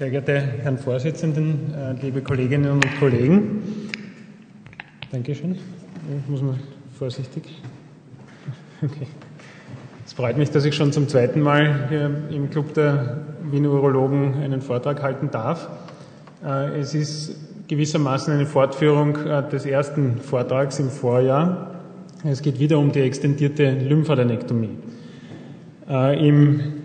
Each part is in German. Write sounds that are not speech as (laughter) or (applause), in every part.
Sehr geehrte Herren Vorsitzenden, äh, liebe Kolleginnen und Kollegen, Dankeschön. Ich muss mal vorsichtig. (laughs) Okay. Es freut mich, dass ich schon zum zweiten Mal hier im Club der Wiener Urologen einen Vortrag halten darf. Äh, es ist gewissermaßen eine Fortführung äh, des ersten Vortrags im Vorjahr. Es geht wieder um die extendierte Lymphadenektomie. Im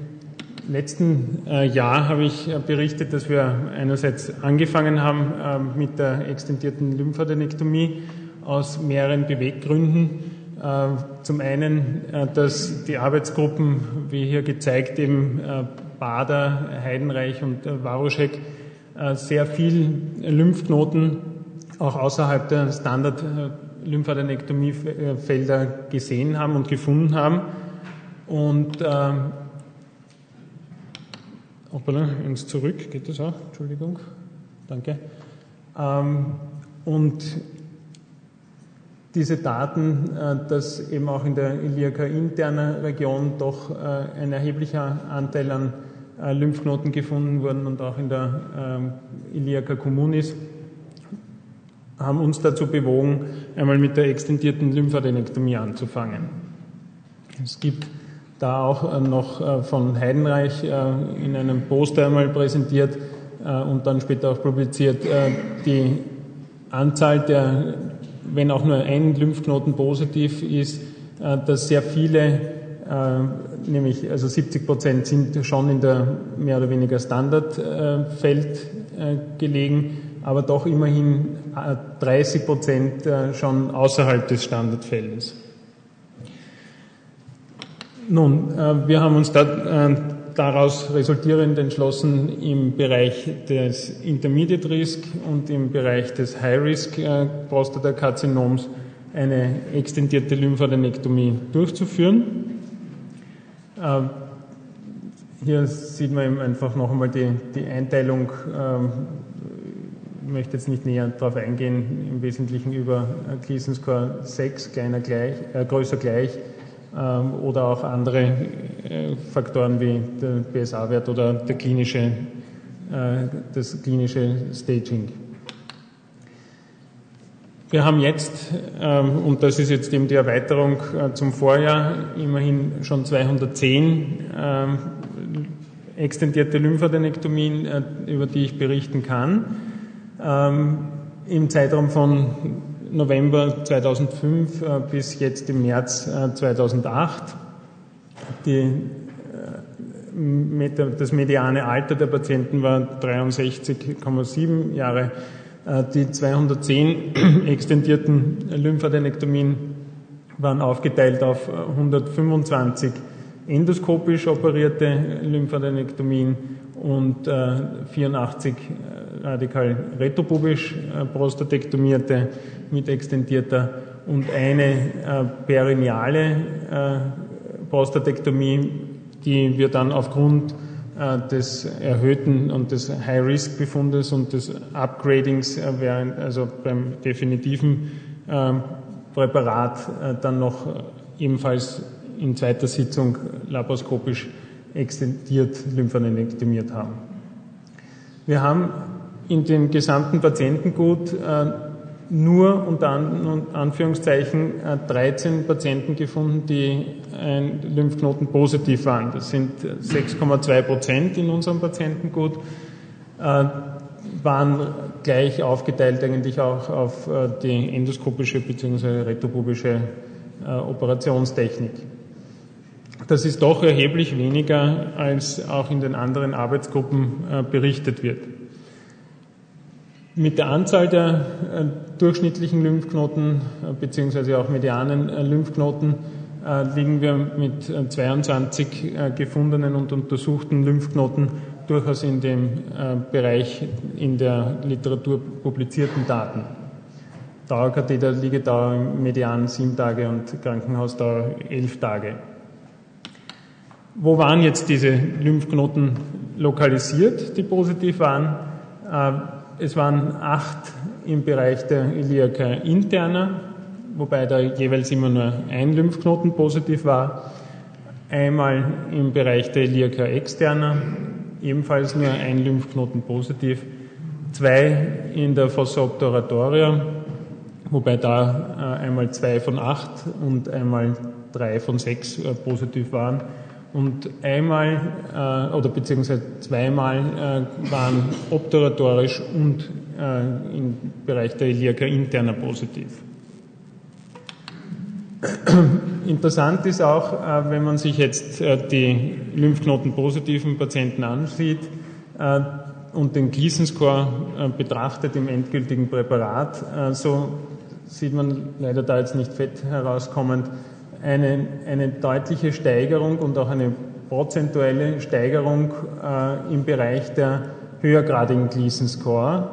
letzten Jahr habe ich berichtet, dass wir einerseits angefangen haben mit der extendierten Lymphadenektomie aus mehreren Beweggründen. Äh, zum einen, äh, dass die Arbeitsgruppen, wie hier gezeigt, eben äh, Bader, Heidenreich und Waruschek, sehr viel Lymphknoten auch außerhalb der Standard-Lymphadenektomiefelder gesehen haben und gefunden haben. Und äh, hoppala, eins zurück, geht das auch? Entschuldigung, danke. Ähm, und diese Daten, äh, dass eben auch in der Iliaka-interner Region doch äh, ein erheblicher Anteil an äh, Lymphknoten gefunden wurden und auch in der ähm, Iliaka communis, haben uns dazu bewogen, einmal mit der extendierten Lymphadenektomie anzufangen. Es gibt da auch noch von Heidenreich in einem Poster einmal präsentiert und dann später auch publiziert die Anzahl der wenn auch nur ein Lymphknoten positiv ist, äh, dass sehr viele, äh, nämlich also 70 Prozent sind schon in der mehr oder weniger Standardfeld äh, gelegen, aber doch immerhin 30 Prozent schon außerhalb des Standardfeldes. Nun, wir haben uns da daraus resultierend entschlossen, im Bereich des Intermediate Risk und im Bereich des High Risk äh, Prostatakarzinoms eine extendierte Lymphadenektomie durchzuführen. Äh, hier sieht man eben einfach noch einmal die, die Einteilung. Ich möchte jetzt nicht näher darauf eingehen, im Wesentlichen über Gleason Score 6, kleiner gleich, äh, größer gleich, oder auch andere äh, Faktoren wie der PSA-Wert oder der klinische, äh, das klinische Staging. Wir haben jetzt, ähm, und das ist jetzt eben die Erweiterung äh, zum Vorjahr, immerhin schon 210 ähm, extendierte Lymphadenektomien, über die ich berichten kann. Im Zeitraum von November 2005 äh, bis jetzt im März 2008. Äh, Die, äh, das mediane Alter der Patienten war 63,7 Jahre. Die 210 (clears throat) extendierten Lymphadenektomien waren aufgeteilt auf 125 endoskopisch operierte Lymphadenektomien und 84 radikal retropubisch prostatektomierte mit extendierter und eine äh, perineale äh, Prostatektomie, die wir dann aufgrund äh, des erhöhten und des High-Risk-Befundes und des Upgradings äh, während, also beim definitiven ähm, Präparat äh, dann noch äh, ebenfalls in zweiter Sitzung laparoskopisch extendiert lymphadenektomiert haben. Wir haben in dem gesamten Patientengut nur unter Anführungszeichen 13 äh, Patienten gefunden, die ein Lymphknoten positiv waren. Das sind 6,2 Prozent in unserem Patientengut, äh, waren gleich aufgeteilt eigentlich auch auf äh, die endoskopische bzw. retropubische Operationstechnik. Das ist doch erheblich weniger, als auch in den anderen Arbeitsgruppen berichtet wird. Mit der Anzahl der äh, durchschnittlichen Lymphknoten äh, beziehungsweise auch medianen äh, Lymphknoten liegen wir mit 22 gefundenen und untersuchten Lymphknoten durchaus in dem Bereich in der Literatur publizierten Daten. Dauerkatheter Liegedauer Median sieben Tage und Krankenhausdauer elf Tage. Wo waren jetzt diese Lymphknoten lokalisiert, die positiv waren? Es waren acht im Bereich der Iliaka interna, wobei da jeweils immer nur ein Lymphknoten positiv war. Einmal im Bereich der Iliaka externa, ebenfalls nur ein Lymphknoten positiv, zwei in der Fossa obturatoria, wobei da äh, einmal zwei von acht und einmal drei von sechs äh, positiv waren. Und einmal äh, oder beziehungsweise zweimal äh, waren obturatorisch und äh, im Bereich der Iliaka interner positiv. Interessant ist auch, äh, wenn man sich jetzt äh, die Lymphknoten-positiven Patienten ansieht äh, und den Gleason-Score betrachtet im endgültigen Präparat, so sieht man leider da jetzt nicht fett herauskommend, eine, eine deutliche Steigerung und auch eine prozentuelle Steigerung im Bereich der höhergradigen Gleason-Score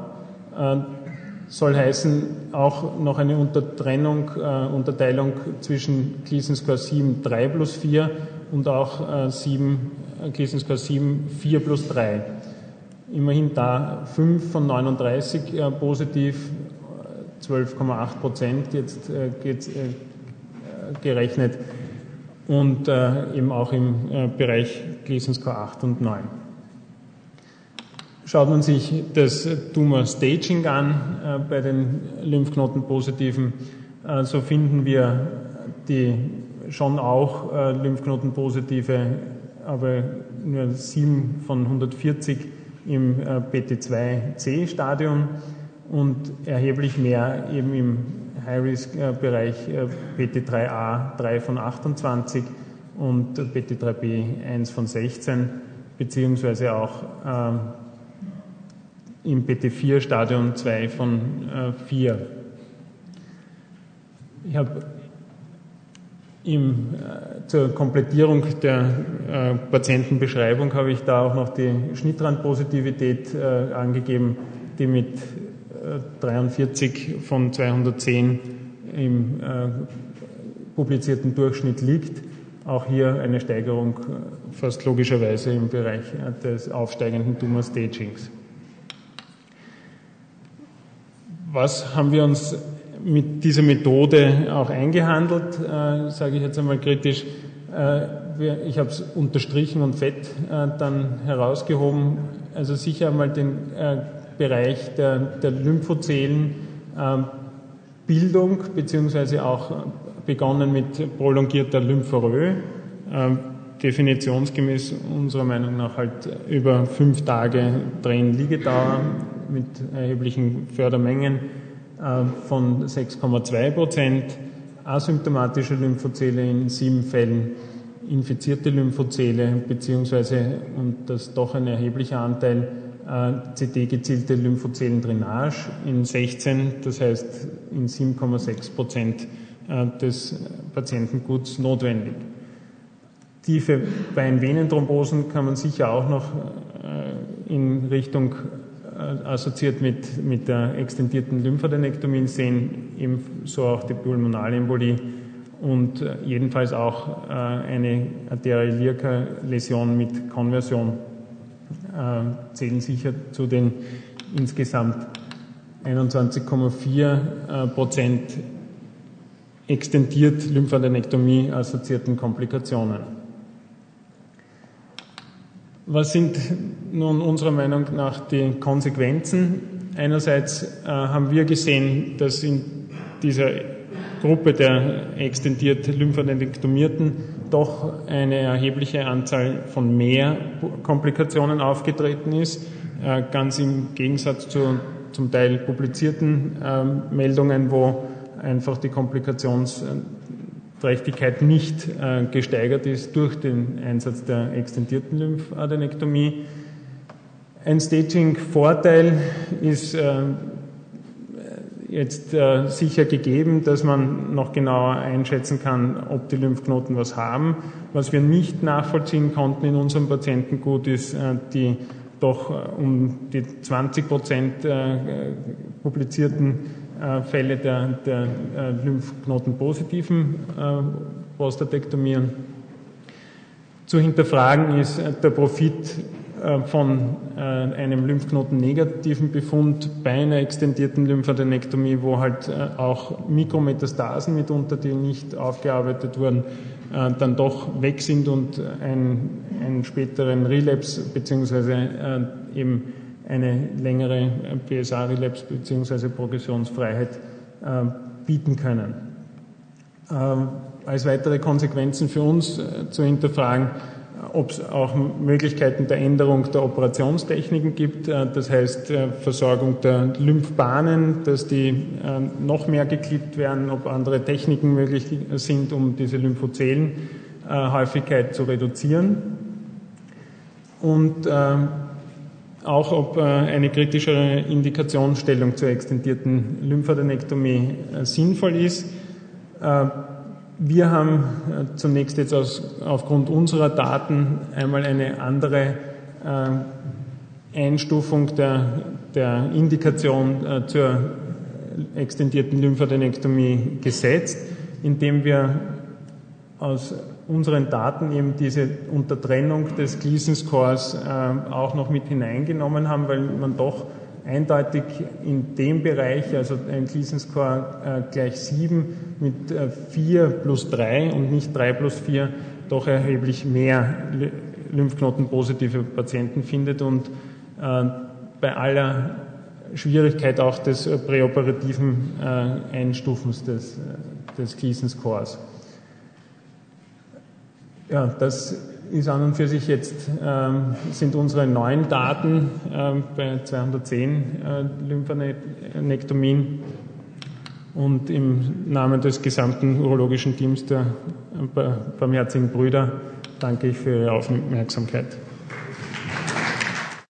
soll heißen auch noch eine Untertrennung, äh, Unterteilung zwischen Gleason Score 7 3 plus 4 und auch äh, 7, äh, Gleason Score 7 4 plus 3. Immerhin da 5 von 39 äh, positiv, 12,8 Prozent jetzt äh, geht, äh, gerechnet und äh, eben auch im Bereich Gleason Score 8 und 9. Schaut man sich das Tumor-Staging an äh, bei den Lymphknotenpositiven, äh, so finden wir die schon auch äh, Lymphknotenpositive, aber nur 7 von 140 im äh, PT2C-Stadium und erheblich mehr eben im High-Risk-Bereich äh, PT3A 3 von 28 und PT3B 1 von 16, beziehungsweise auch ähm, im PT4-Stadion 2 von äh, 4. Ich habe äh, zur Komplettierung der äh, Patientenbeschreibung habe ich da auch noch die Schnittrandpositivität äh, angegeben, die mit 43 äh, von 210 im äh, publizierten Durchschnitt liegt. Auch hier eine Steigerung fast logischerweise im Bereich des aufsteigenden Tumor-Stagings. was haben wir uns mit dieser Methode auch eingehandelt, äh, sage ich jetzt einmal kritisch. Äh, ich habe es unterstrichen und fett äh, dann herausgehoben. Also sicher einmal den äh, Bereich der, der Lymphozellen, ähm, Bildung beziehungsweise auch begonnen mit prolongierter Lymphorö, ähm, definitionsgemäß unserer Meinung nach halt über fünf Tage Drehen-Liegedauer mit erheblichen Fördermengen äh, von 6,2 Prozent, asymptomatische Lymphozele in sieben Fällen, infizierte Lymphozele beziehungsweise und das doch ein erheblicher Anteil äh, CD-gezielte Lymphozellen-Drainage in 16, das heißt in 7,6 Prozent äh, des Patientenguts notwendig. Tiefe Beinvenenthrombosen kann man sicher auch noch in Richtung äh, assoziiert mit, mit der extendierten Lymphadenektomie sehen, ebenso auch die Pulmonalembolie und äh, jedenfalls auch äh, eine Arterial-Läsion mit Konversion zählen sicher zu den insgesamt 21,4 Prozent extendiert Lymphadenektomie assoziierten Komplikationen. Was sind nun unserer Meinung nach die Konsequenzen? Einerseits äh, haben wir gesehen, dass in dieser Gruppe der extendiert Lymphadenektomierten doch eine erhebliche Anzahl von mehr Komplikationen aufgetreten ist, äh, ganz im Gegensatz zu zum Teil publizierten äh, Meldungen, wo einfach die Komplikations Trächtigkeit nicht äh, gesteigert ist durch den Einsatz der extendierten Lymphadenektomie. Ein Staging-Vorteil ist äh, jetzt äh, sicher gegeben, dass man noch genauer einschätzen kann, ob die Lymphknoten was haben. Was wir nicht nachvollziehen konnten in unserem Patientengut ist äh, die doch äh, um die 20 Prozent äh, publizierten äh, Fälle der, der äh, Lymphknotenpositiven Prostatektomien. Zu hinterfragen ist der Profit von einem Lymphknoten-negativen Befund bei einer extendierten Lymphadenektomie, wo halt auch Mikrometastasen mitunter, die nicht aufgearbeitet wurden, dann doch weg sind und einen, einen späteren Relapse beziehungsweise eben eine längere PSA-Relapse beziehungsweise Progressionsfreiheit bieten können. Als weitere Konsequenzen für uns zu hinterfragen, ob es auch Möglichkeiten der Änderung der Operationstechniken gibt, äh, das heißt äh, Versorgung der Lymphbahnen, dass die äh, noch mehr geklippt werden, ob andere Techniken möglich sind, um diese Lymphozellenhäufigkeit zu reduzieren und auch ob eine kritischere Indikationsstellung zur extendierten Lymphadenektomie sinnvoll ist. Wir haben äh, zunächst jetzt aus, aufgrund unserer Daten einmal eine andere äh, Einstufung der, der Indikation äh, zur extendierten Lymphadenektomie gesetzt, indem wir aus unseren Daten eben diese Untertrennung des Gleason-Scores äh, auch noch mit hineingenommen haben, weil man doch eindeutig in dem Bereich, also ein Gleason-Score äh, gleich 7 mit äh, 4 plus 3 und nicht 3 plus 4 doch erheblich mehr Lymphknotenpositive Patienten findet und äh, bei aller Schwierigkeit auch des äh, präoperativen äh, Einstufens des, äh, des Gleason-Scores. Ja, das ist an und für sich jetzt, ähm, sind unsere neuen Daten ähm, bei 210 äh, Lymphanektomien. Und im Namen des gesamten urologischen Teams der äh, Barmherzigen Brüder danke ich für Ihre Aufmerksamkeit.